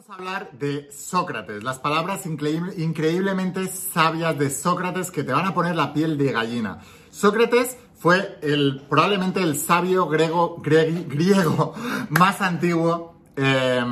vamos a hablar de Sócrates, las palabras increíble- increíblemente sabias de Sócrates que te van a poner la piel de gallina. Sócrates fue el, probablemente el sabio griego, más antiguo, eh,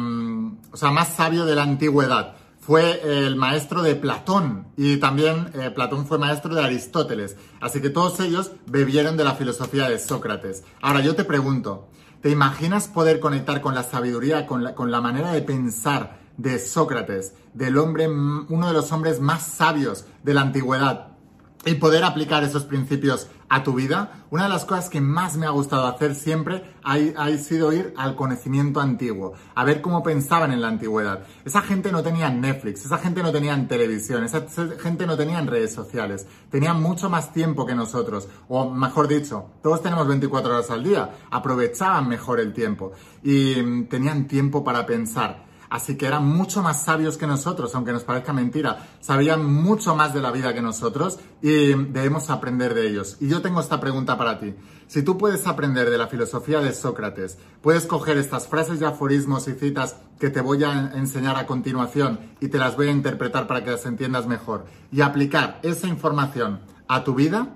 o sea, más sabio de la antigüedad. Fue el maestro de Platón y también eh, Platón fue maestro de Aristóteles. Así que todos ellos bebieron de la filosofía de Sócrates. Ahora yo te pregunto, ¿te imaginas poder conectar con la sabiduría, con la, con la manera de pensar de Sócrates, del hombre, uno de los hombres más sabios de la antigüedad? Y poder aplicar esos principios a tu vida, una de las cosas que más me ha gustado hacer siempre ha, sido ir al conocimiento antiguo, a ver cómo pensaban en la antigüedad. Esa gente no tenía Netflix, esa gente no tenía televisión, esa gente no tenía redes sociales, tenían mucho más tiempo que nosotros, o mejor dicho, todos tenemos 24 horas al día, aprovechaban mejor el tiempo y mm, tenían tiempo para pensar. Así que eran mucho más sabios que nosotros, aunque nos parezca mentira. Sabían mucho más de la vida que nosotros y debemos aprender de ellos. Y yo tengo esta pregunta para ti. Si tú puedes aprender de la filosofía de Sócrates, puedes coger estas frases y aforismos y citas que te voy a enseñar a continuación y te las voy a interpretar para que las entiendas mejor y aplicar esa información a tu vida,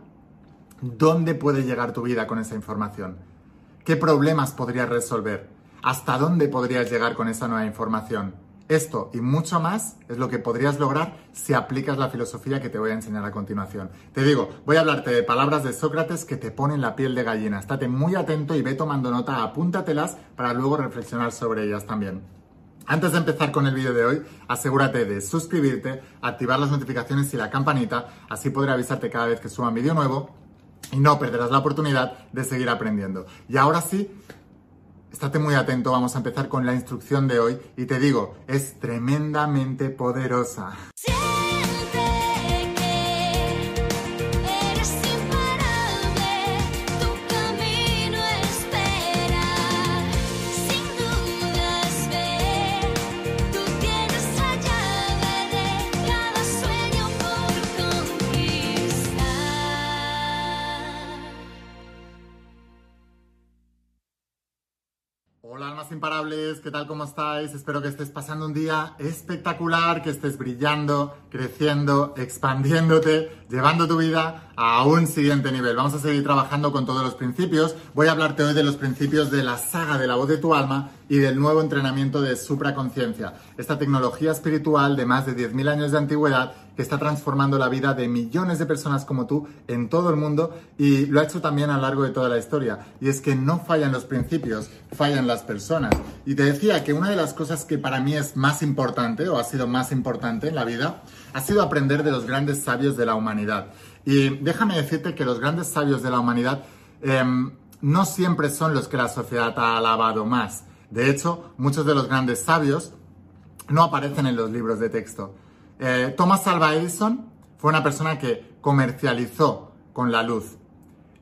¿dónde puede llegar tu vida con esa información? ¿Qué problemas podrías resolver? ¿Hasta dónde podrías llegar con esa nueva información? Esto y mucho más es lo que podrías lograr si aplicas la filosofía que te voy a enseñar a continuación. Te digo, voy a hablarte de palabras de Sócrates que te ponen la piel de gallina. Estate muy atento y ve tomando nota, apúntatelas para luego reflexionar sobre ellas también. Antes de empezar con el vídeo de hoy, asegúrate de suscribirte, activar las notificaciones y la campanita, así podré avisarte cada vez que suba un vídeo nuevo y no perderás la oportunidad de seguir aprendiendo. Y ahora sí, estate muy atento, vamos a empezar con la instrucción de hoy y te digo, es tremendamente poderosa. ¿Qué tal? ¿Cómo estáis? Espero que estés pasando un día espectacular, que estés brillando, creciendo, expandiéndote, llevando tu vida a un siguiente nivel. Vamos a seguir trabajando con todos los principios. Voy a hablarte hoy de los principios de la saga de la voz de tu alma y del nuevo entrenamiento de supraconciencia, esta tecnología espiritual de más de 10.000 años de antigüedad que está transformando la vida de millones de personas como tú en todo el mundo y lo ha hecho también a lo largo de toda la historia. Y es que no fallan los principios, fallan las personas. Y te decía que una de las cosas que para mí es más importante o ha sido más importante en la vida ha sido aprender de los grandes sabios de la humanidad. Y déjame decirte que los grandes sabios de la humanidad em, no siempre son los que la sociedad ha alabado más. De hecho, muchos de los grandes sabios no aparecen en los libros de texto. Eh, Thomas Alva Edison fue una persona que comercializó con la luz.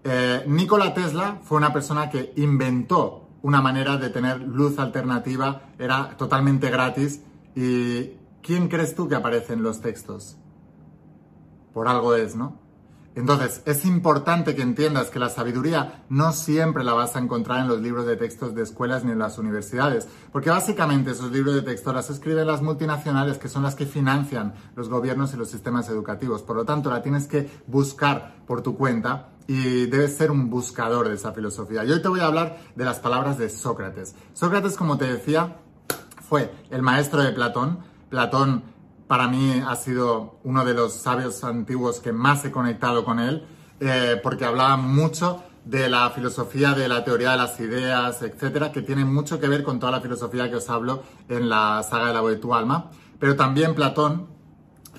Eh, Nikola Tesla fue una persona que inventó una manera de tener luz alternativa, era totalmente gratis. ¿Y quién crees tú que aparece en los textos? Por algo es, ¿no? Entonces, es importante que entiendas que la sabiduría no siempre la vas a encontrar en los libros de textos de escuelas ni en las universidades, porque básicamente esos libros de texto las escriben las multinacionales, que son las que financian los gobiernos y los sistemas educativos. Por lo tanto, la tienes que buscar por tu cuenta y debes ser un buscador de esa filosofía. Y hoy te voy a hablar de las palabras de Sócrates. Sócrates, como te decía, fue el maestro de Platón. Platón para mí ha sido uno de los sabios antiguos que más he conectado con él, eh, porque hablaba mucho de la filosofía de la teoría de las ideas, etcétera, que tiene mucho que ver con toda la filosofía que os hablo en la saga de la voz de tu alma. Pero también Platón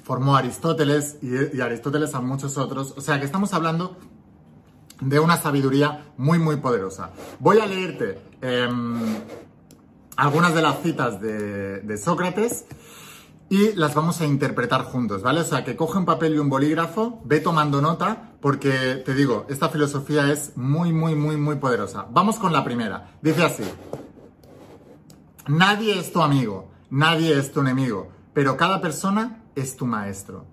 formó a Aristóteles y, Aristóteles a muchos otros. O sea que estamos hablando de una sabiduría muy, muy poderosa. Voy a leerte em, algunas de las citas de Sócrates y las vamos a interpretar juntos, ¿vale? O sea, que coge un papel y un bolígrafo, ve tomando nota, porque te digo, esta filosofía es muy, muy, muy, muy poderosa. Vamos con la primera. Dice así, nadie es tu amigo, nadie es tu enemigo, pero cada persona es tu maestro.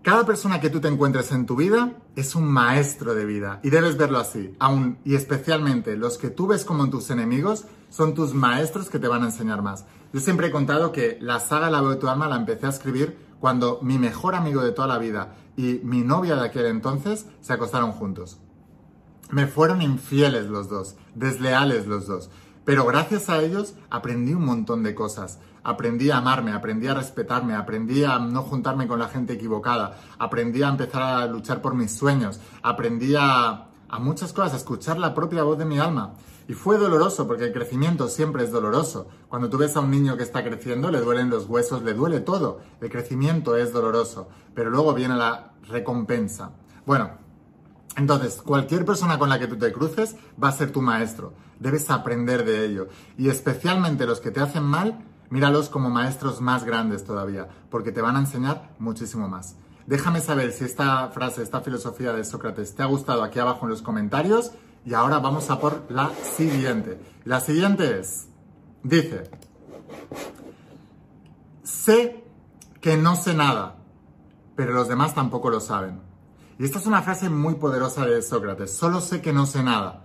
Cada persona que tú te encuentres en tu vida es un maestro de vida y debes verlo así. Aún y especialmente los que tú ves como tus enemigos son tus maestros que te van a enseñar más. Yo siempre he contado que la saga La de tu alma la empecé a escribir cuando mi mejor amigo de toda la vida y mi novia de aquel entonces se acostaron juntos. Me fueron infieles los dos, desleales los dos. Pero gracias a ellos aprendí un montón de cosas. Aprendí a amarme, aprendí a respetarme, aprendí a no juntarme con la gente equivocada, aprendí a empezar a luchar por mis sueños, aprendí a, a muchas cosas, a escuchar la propia voz de mi alma. Y fue doloroso porque el crecimiento siempre es doloroso. Cuando tú ves a un niño que está creciendo, le duelen los huesos, le duele todo. El crecimiento es doloroso, pero luego viene la recompensa. Bueno, entonces, cualquier persona con la que tú te cruces va a ser tu maestro. Debes aprender de ello. Y especialmente los que te hacen mal, míralos como maestros más grandes todavía, porque te van a enseñar muchísimo más. Déjame saber si esta frase, esta filosofía de Sócrates te ha gustado aquí abajo en los comentarios. Y ahora vamos a por la siguiente. La siguiente es, dice, sé que no sé nada, pero los demás tampoco lo saben. Y esta es una frase muy poderosa de Sócrates. Solo sé que no sé nada.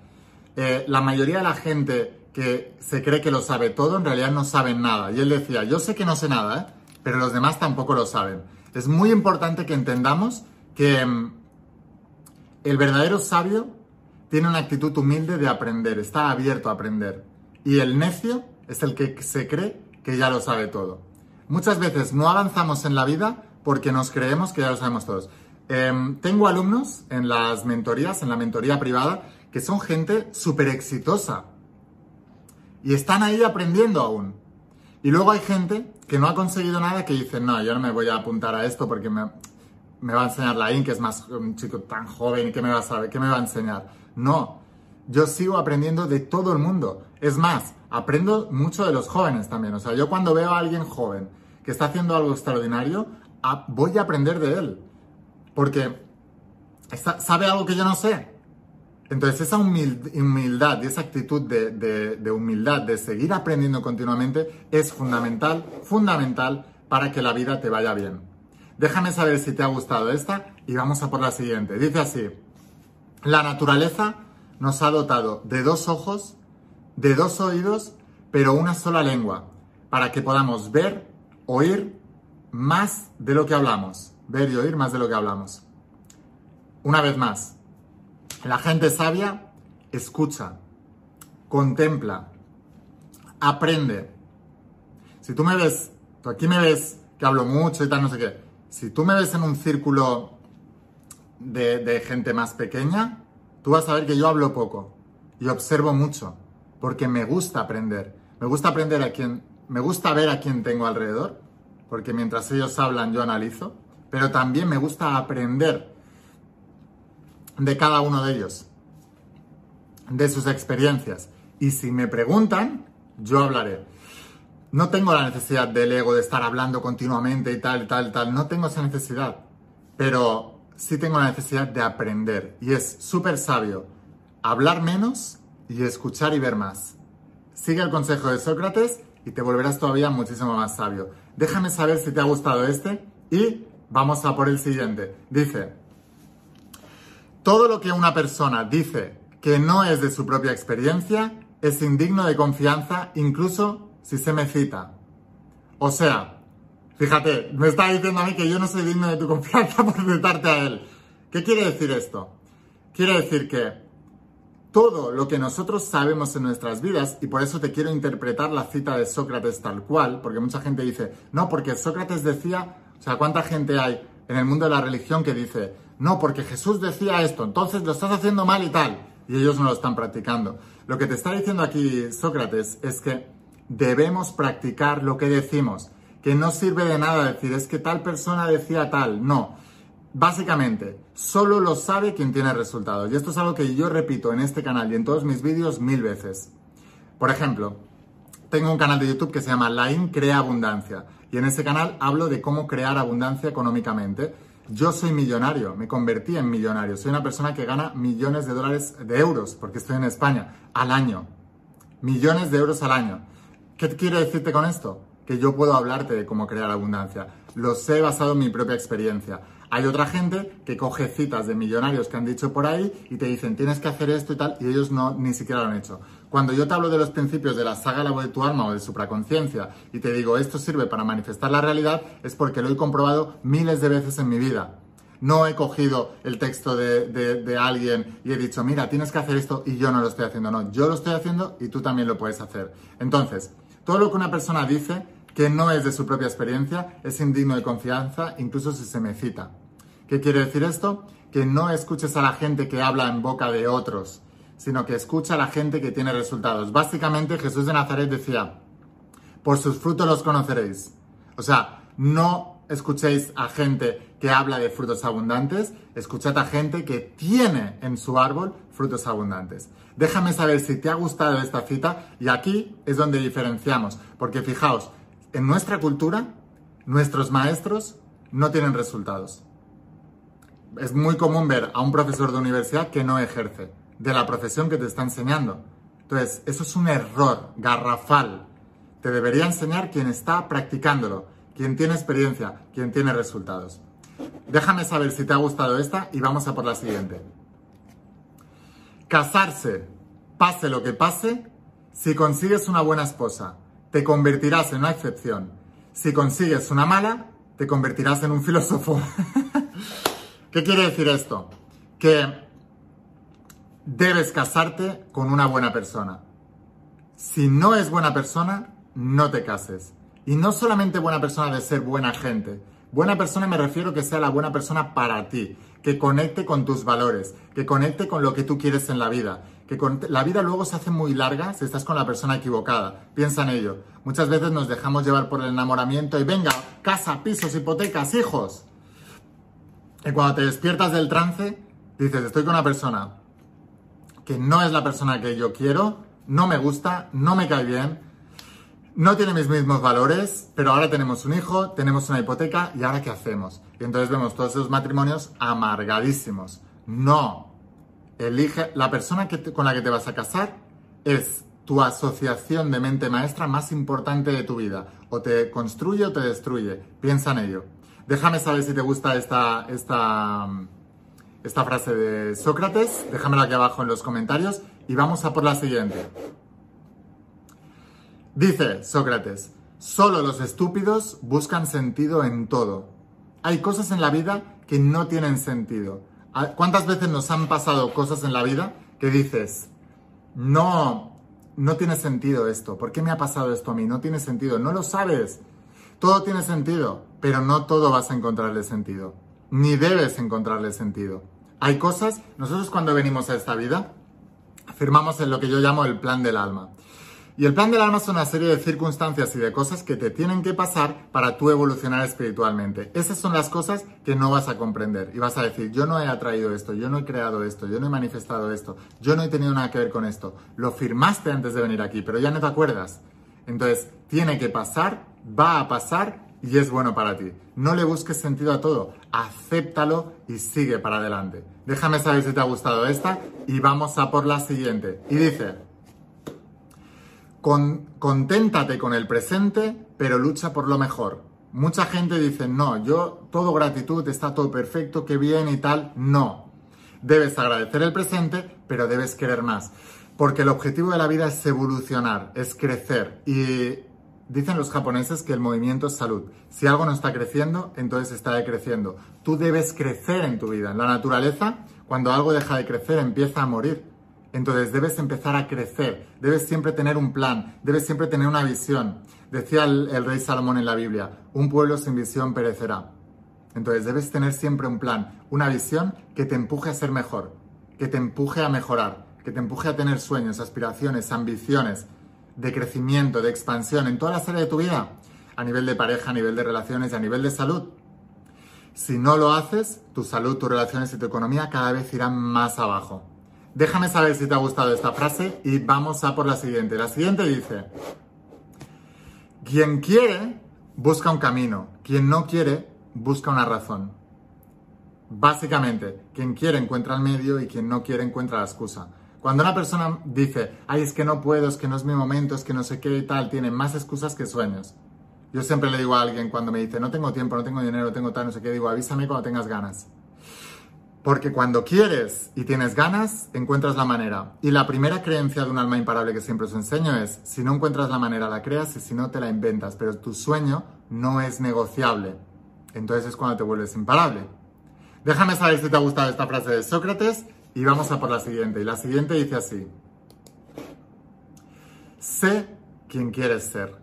Eh, la mayoría de la gente que se cree que lo sabe todo, en realidad no saben nada. Y él decía, yo sé que no sé nada, ¿eh? pero los demás tampoco lo saben. Es muy importante que entendamos que mm, el verdadero sabio tiene una actitud humilde de aprender, está abierto a aprender. Y el necio es el que se cree que ya lo sabe todo. Muchas veces no avanzamos en la vida porque nos creemos que ya lo sabemos todos. Em, tengo alumnos en las mentorías, en la mentoría privada, que son gente súper exitosa. Y están ahí aprendiendo aún. Y luego hay gente que no ha conseguido nada que dice, no, yo no me voy a apuntar a esto porque me, me va a enseñar Laín, que es más un chico tan joven y que me va a saber, ¿qué me va a enseñar? No, yo sigo aprendiendo de todo el mundo. Es más, aprendo mucho de los jóvenes también. O sea, yo cuando veo a alguien joven que está haciendo algo extraordinario, voy a aprender de él. Porque sabe algo que yo no sé. Entonces esa humil- humildad y esa actitud de humildad, de seguir aprendiendo continuamente, es fundamental, fundamental para que la vida te vaya bien. Déjame saber si te ha gustado esta y vamos a por la siguiente. Dice así, la naturaleza nos ha dotado de dos ojos, de dos oídos, pero una sola lengua, para que podamos ver, oír más de lo que hablamos. Ver y oír más de lo que hablamos. Una vez más, la gente sabia escucha, contempla, aprende. Si tú me ves, tú aquí me ves que hablo mucho y tal, no sé qué. Si tú me ves en un círculo de, gente más pequeña, tú vas a ver que yo hablo poco y observo mucho, porque me gusta aprender. Me gusta aprender a quien, me gusta ver a quien tengo alrededor, porque mientras ellos hablan yo analizo, pero también me gusta aprender de cada uno de ellos, de sus experiencias. Y si me preguntan, yo hablaré. No tengo la necesidad del ego de estar hablando continuamente y tal, tal, tal. No tengo esa necesidad. Pero sí tengo la necesidad de aprender. Y es súper sabio hablar menos y escuchar y ver más. Sigue el consejo de Sócrates y te volverás todavía muchísimo más sabio. Déjame saber si te ha gustado este y vamos a por el siguiente. Dice, todo lo que una persona dice que no es de su propia experiencia es indigno de confianza incluso si se me cita. O sea, fíjate, me está diciendo a mí que yo no soy digno de tu confianza por citarte a él. ¿Qué quiere decir esto? Quiere decir que todo lo que nosotros sabemos en nuestras vidas, y por eso te quiero interpretar la cita de Sócrates tal cual, porque mucha gente dice, no, porque Sócrates decía, o sea, ¿cuánta gente hay en el mundo de la religión que dice, no, porque Jesús decía esto, entonces lo estás haciendo mal y tal, y ellos no lo están practicando? Lo que te está diciendo aquí Sócrates es que debemos practicar lo que decimos, que no sirve de nada decir, es que tal persona decía tal, no. Básicamente, solo lo sabe quien tiene resultados. Y esto es algo que yo repito en este canal y en todos mis vídeos mil veces. Por ejemplo, tengo un canal de YouTube que se llama Lain Crea Abundancia. Y en ese canal hablo de cómo crear abundancia económicamente. Yo soy millonario, me convertí en millonario. Soy una persona que gana millones de dólares, de euros, porque estoy en España, al año. Millones de euros al año. ¿Qué quiero decirte con esto? Que yo puedo hablarte de cómo crear abundancia. Lo sé basado en mi propia experiencia. Hay otra gente que coge citas de millonarios que han dicho por ahí y te dicen tienes que hacer esto y tal, y ellos no ni siquiera lo han hecho. Cuando yo te hablo de los principios de la saga La voz de tu alma o de supraconciencia y te digo esto sirve para manifestar la realidad, es porque lo he comprobado miles de veces en mi vida. No he cogido el texto de, de, de, alguien y he dicho, mira, tienes que hacer esto y yo no lo estoy haciendo. No, yo lo estoy haciendo y tú también lo puedes hacer. Entonces, todo lo que una persona dice que no es de su propia experiencia es indigno de confianza, incluso si se me cita. ¿Qué quiere decir esto? Que no escuches a la gente que habla en boca de otros, sino que escucha a la gente que tiene resultados. Básicamente Jesús de Nazaret decía, por sus frutos los conoceréis. O sea, no escuchéis a gente que habla de frutos abundantes, escuchad a gente que tiene en su árbol frutos abundantes. Déjame saber si te ha gustado esta cita y aquí es donde diferenciamos, porque fijaos, en nuestra cultura, nuestros maestros no tienen resultados. Es muy común ver a un profesor de universidad que no ejerce de la profesión que te está enseñando. Entonces, eso es un error garrafal. Te debería enseñar quien está practicándolo, quien tiene experiencia, quien tiene resultados. Déjame saber si te ha gustado esta y vamos a por la siguiente. Casarse, pase lo que pase, si consigues una buena esposa, te convertirás en una excepción. Si consigues una mala, te convertirás en un filósofo. ¿Qué quiere decir esto? Que debes casarte con una buena persona. Si no es buena persona, no te cases. Y no solamente buena persona de ser buena gente. Buena persona me refiero que sea la buena persona para ti, que conecte con tus valores, que conecte con lo que tú quieres en la vida, que con... la vida luego se hace muy larga si estás con la persona equivocada. Piensa en ello. Muchas veces nos dejamos llevar por el enamoramiento y venga, casa, pisos, hipotecas, hijos. Y cuando te despiertas del trance, dices, estoy con una persona que no es la persona que yo quiero, no me gusta, no me cae bien, no tiene mis mismos valores, pero ahora tenemos un hijo, tenemos una hipoteca y ahora ¿qué hacemos? Y entonces vemos todos esos matrimonios amargadísimos. No, elige la persona que con la que te vas a casar es tu asociación de mente maestra más importante de tu vida. O te construye o te destruye. Piensa en ello. Déjame saber si te gusta esta, esta, esta frase de Sócrates. Déjamela aquí abajo en los comentarios. Y vamos a por la siguiente. Dice Sócrates, solo los estúpidos buscan sentido en todo. Hay cosas en la vida que no tienen sentido. ¿Cuántas veces nos han pasado cosas en la vida que dices, no, no tiene sentido esto? ¿Por qué me ha pasado esto a mí? No tiene sentido. No lo sabes. Todo tiene sentido, pero no todo vas a encontrarle sentido. Ni debes encontrarle sentido. Hay cosas, nosotros cuando venimos a esta vida, firmamos en lo que yo llamo el plan del alma. Y el plan del alma es una serie de circunstancias y de cosas que te tienen que pasar para tú evolucionar espiritualmente. Esas son las cosas que no vas a comprender y vas a decir, yo no he atraído esto, yo no he creado esto, yo no he manifestado esto, yo no he tenido nada que ver con esto. Lo firmaste antes de venir aquí, pero ya no te acuerdas. Entonces, tiene que pasar, va a pasar y es bueno para ti. No le busques sentido a todo, acéptalo y sigue para adelante. Déjame saber si te ha gustado esta y vamos a por la siguiente. Y dice... Con, conténtate con el presente, pero lucha por lo mejor. Mucha gente dice, no, yo todo gratitud, está todo perfecto, qué bien y tal. No. Debes agradecer el presente, pero debes querer más. Porque el objetivo de la vida es evolucionar, es crecer. Y dicen los japoneses que el movimiento es salud. Si algo no está creciendo, entonces está decreciendo. Tú debes crecer en tu vida. En la naturaleza, cuando algo deja de crecer, empieza a morir. Entonces debes empezar a crecer, debes siempre tener un plan, debes siempre tener una visión. Decía el, el, rey Salomón en la Biblia, un pueblo sin visión perecerá. Entonces debes tener siempre un plan, una visión que te empuje a ser mejor, que te empuje a mejorar, que te empuje a tener sueños, aspiraciones, ambiciones de crecimiento, de expansión en toda la serie de tu vida, a nivel de pareja, a nivel de relaciones y a nivel de salud. Si no lo haces, tu salud, tus relaciones y tu economía cada vez irán más abajo. Déjame saber si te ha gustado esta frase y vamos a por la siguiente. La siguiente dice, quien quiere busca un camino, quien no quiere busca una razón. Básicamente, quien quiere encuentra el medio y quien no quiere encuentra la excusa. Cuando una persona dice, ay, es que no puedo, es que no es mi momento, es que no sé qué y tal, tiene más excusas que sueños. Yo siempre le digo a alguien cuando me dice, no tengo tiempo, no tengo dinero, tengo tal, no sé qué, digo, avísame cuando tengas ganas. Porque cuando quieres y tienes ganas, encuentras la manera. Y la primera creencia de un alma imparable que siempre os enseño es, si no encuentras la manera, la creas y si no, te la inventas. Pero tu sueño no es negociable. Entonces es cuando te vuelves imparable. Déjame saber si te ha gustado esta frase de Sócrates y vamos a por la siguiente. Y la siguiente dice así. Sé quién quieres ser.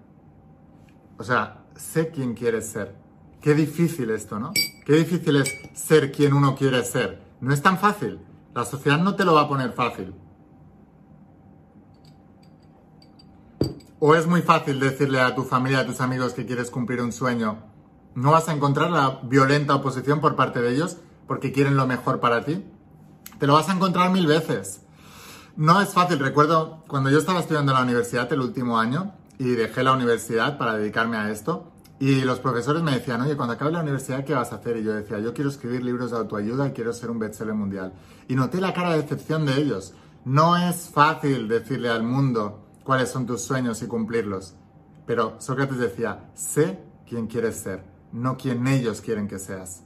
O sea, sé quién quieres ser. Qué difícil esto, ¿no? Qué difícil es ser quien uno quiere ser. No es tan fácil. La sociedad no te lo va a poner fácil. O es muy fácil decirle a tu familia, a tus amigos que quieres cumplir un sueño. No vas a encontrar la violenta oposición por parte de ellos porque quieren lo mejor para ti. Te lo vas a encontrar mil veces. No es fácil. Recuerdo cuando yo estaba estudiando en la universidad el último año y dejé la universidad para dedicarme a esto. Y los profesores me decían, oye, cuando acabe la universidad, ¿qué vas a hacer? Y yo decía, yo quiero escribir libros de autoayuda y quiero ser un bestseller mundial. Y noté la cara de decepción de ellos. No es fácil decirle al mundo cuáles son tus sueños y cumplirlos. Pero Sócrates decía, sé quién quieres ser, no quién ellos quieren que seas.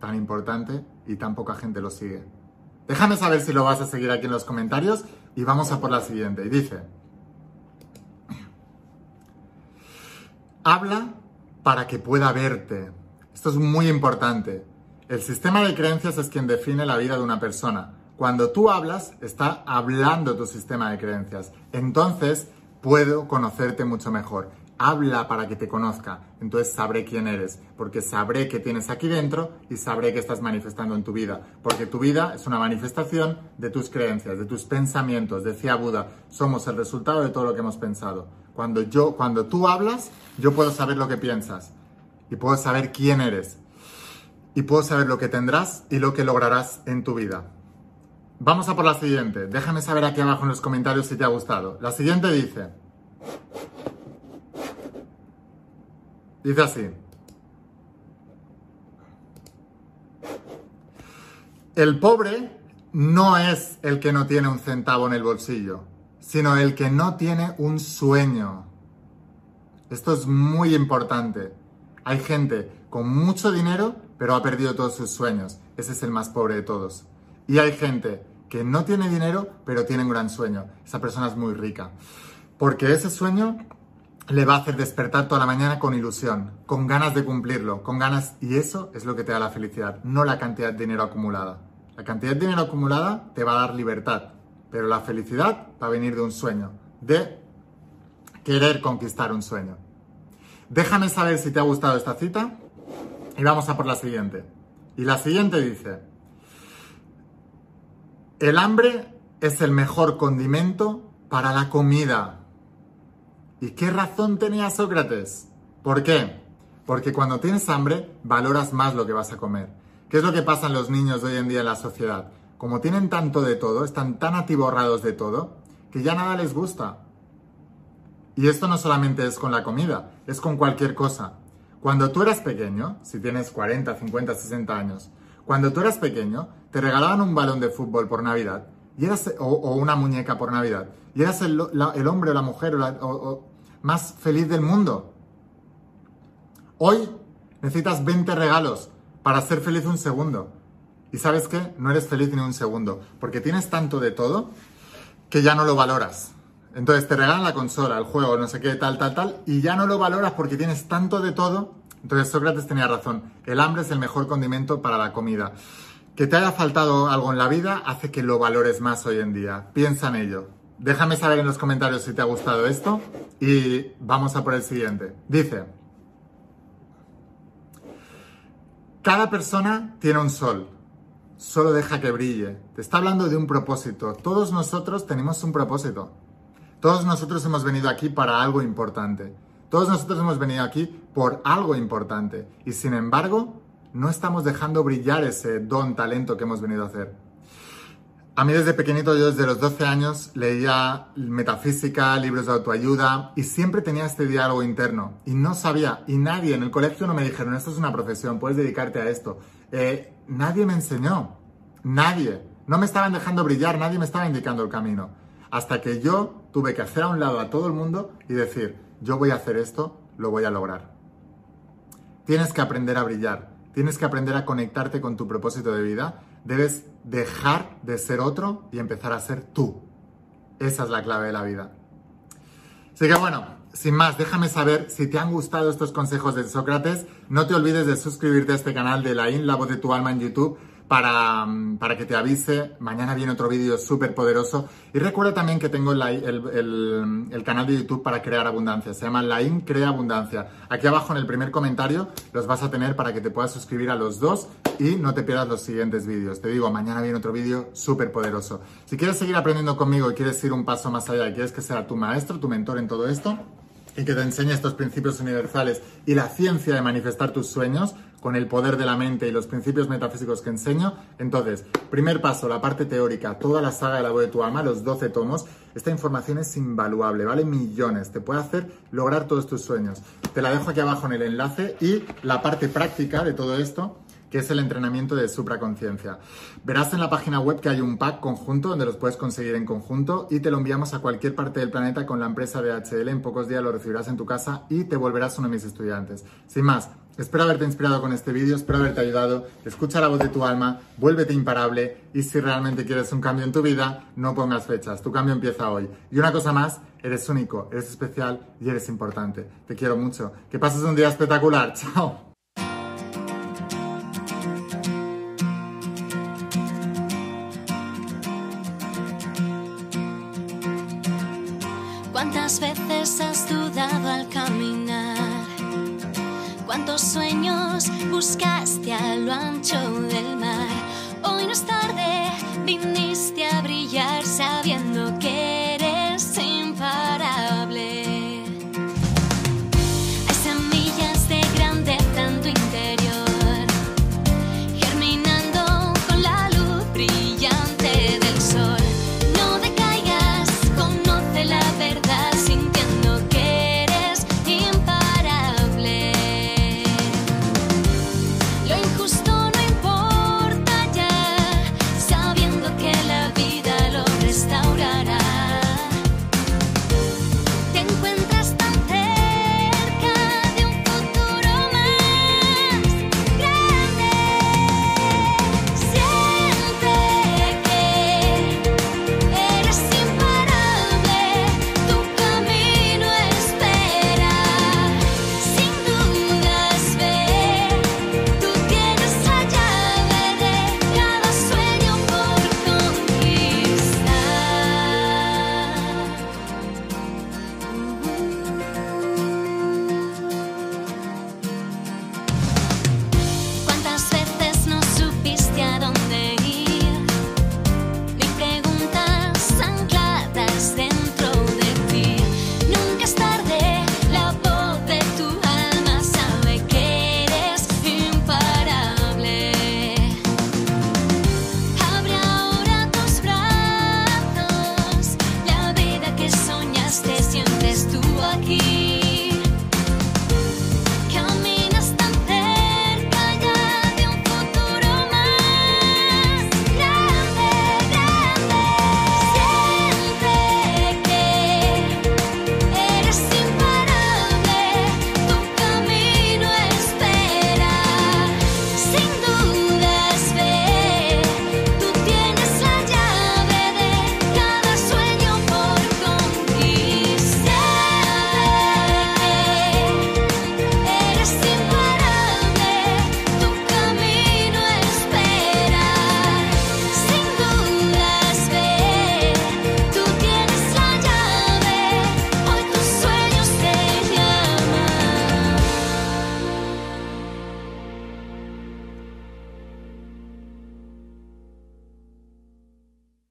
Tan importante y tan poca gente lo sigue. Déjame saber si lo vas a seguir aquí en los comentarios y vamos a por la siguiente. Y dice, habla para que pueda verte. Esto es muy importante. El sistema de creencias es quien define la vida de una persona. Cuando tú hablas, está hablando tu sistema de creencias. Entonces, puedo conocerte mucho mejor. Habla para que te conozca. Entonces sabré quién eres, porque sabré qué tienes aquí dentro y sabré qué estás manifestando en tu vida. Porque tu vida es una manifestación de tus creencias, de tus pensamientos. Decía Buda, somos el resultado de todo lo que hemos pensado. Cuando yo, cuando tú hablas, yo puedo saber lo que piensas y puedo saber quién eres y puedo saber lo que tendrás y lo que lograrás en tu vida. Vamos a por la siguiente. Déjame saber aquí abajo en los comentarios si te ha gustado. La siguiente dice, dice así. El pobre no es el que no tiene un centavo en el bolsillo, sino el que no tiene un sueño. Esto es muy importante. Hay gente con mucho dinero, pero ha perdido todos sus sueños. Ese es el más pobre de todos. Y hay gente que no tiene dinero, pero tiene un gran sueño. Esa persona es muy rica. Porque ese sueño le va a hacer despertar toda la mañana con ilusión, con ganas de cumplirlo, con ganas. Y eso es lo que te da la felicidad, no la cantidad de dinero acumulada. La cantidad de dinero acumulada te va a dar libertad, pero la felicidad va a venir de un sueño, de querer conquistar un sueño. Déjame saber si te ha gustado esta cita y vamos a por la siguiente. Y la siguiente dice, el hambre es el mejor condimento para la comida. ¿Y qué razón tenía Sócrates? ¿Por qué? Porque cuando tienes hambre valoras más lo que vas a comer. ¿Qué es lo que pasa en los niños de hoy en día en la sociedad? Como tienen tanto de todo, están tan atiborrados de todo, que ya nada les gusta. Y esto no solamente es con la comida, es con cualquier cosa. Cuando tú eras pequeño, si tienes 40, 50, 60 años, cuando tú eras pequeño, te regalaban un balón de fútbol por Navidad y eras, o, una muñeca por Navidad y eras el, hombre o la mujer o la- o más feliz del mundo. Hoy necesitas 20 regalos para ser feliz un segundo. Y sabes qué? No eres feliz ni un segundo, porque tienes tanto de todo que ya no lo valoras. Entonces te regalan la consola, el juego, no sé qué, tal, tal, tal, y ya no lo valoras porque tienes tanto de todo. Entonces Sócrates tenía razón, el hambre es el mejor condimento para la comida. Que te haya faltado algo en la vida hace que lo valores más hoy en día. Piensa en ello. Déjame saber en los comentarios si te ha gustado esto y vamos a por el siguiente. Dice, cada persona tiene un sol, solo deja que brille. Te está hablando de un propósito. Todos nosotros tenemos un propósito. Todos nosotros hemos venido aquí para algo importante. Todos nosotros hemos venido aquí por algo importante. Y sin embargo, no estamos dejando brillar ese don, talento que hemos venido a hacer. A mí desde pequeñito, yo desde los 12 años leía metafísica, libros de autoayuda y siempre tenía este diálogo interno y no sabía, y nadie en el colegio no me dijeron, esto es una profesión, puedes dedicarte a esto. Eh, nadie me enseñó, nadie. No me estaban dejando brillar, nadie me estaba indicando el camino. Hasta que yo tuve que hacer a un lado a todo el mundo y decir, yo voy a hacer esto, lo voy a lograr. Tienes que aprender a brillar, tienes que aprender a conectarte con tu propósito de vida, debes dejar de ser otro y empezar a ser tú. Esa es la clave de la vida. Así que bueno, sin más, déjame saber si te han gustado estos consejos de Sócrates. No te olvides de suscribirte a este canal de la IN, la voz de tu alma en YouTube para, mm, para que te avise. Mañana viene otro vídeo súper poderoso. Y recuerda también que tengo la- el, el- el canal de YouTube para crear abundancia. Se llama Lain Crea Abundancia. Aquí abajo en el primer comentario los vas a tener para que te puedas suscribir a los dos y no te pierdas los siguientes vídeos. Te digo, mañana viene otro vídeo súper poderoso. Si quieres seguir aprendiendo conmigo y quieres ir un paso más allá y quieres que sea tu maestro, tu mentor en todo esto, y que te enseñe estos principios universales y la ciencia de manifestar tus sueños con el poder de la mente y los principios metafísicos que enseño. Entonces, primer paso, la parte teórica, toda la saga de la voz de tu alma, los 12 tomos. Esta información es invaluable, vale millones, te puede hacer lograr todos tus sueños. Te la dejo aquí abajo en el enlace y la parte práctica de todo esto que es el entrenamiento de supraconciencia. Verás en la página web que hay un pack conjunto donde los puedes conseguir en conjunto y te lo enviamos a cualquier parte del planeta con la empresa DHL. En pocos días lo recibirás en tu casa y te volverás uno de mis estudiantes. Sin más, espero haberte inspirado con este vídeo, espero haberte ayudado. Escucha la voz de tu alma, vuélvete imparable y si realmente quieres un cambio en tu vida, no pongas fechas. Tu cambio empieza hoy. Y una cosa más, eres único, eres especial y eres importante. Te quiero mucho. Que pases un día espectacular. Chao. Buscaste a lo ancho del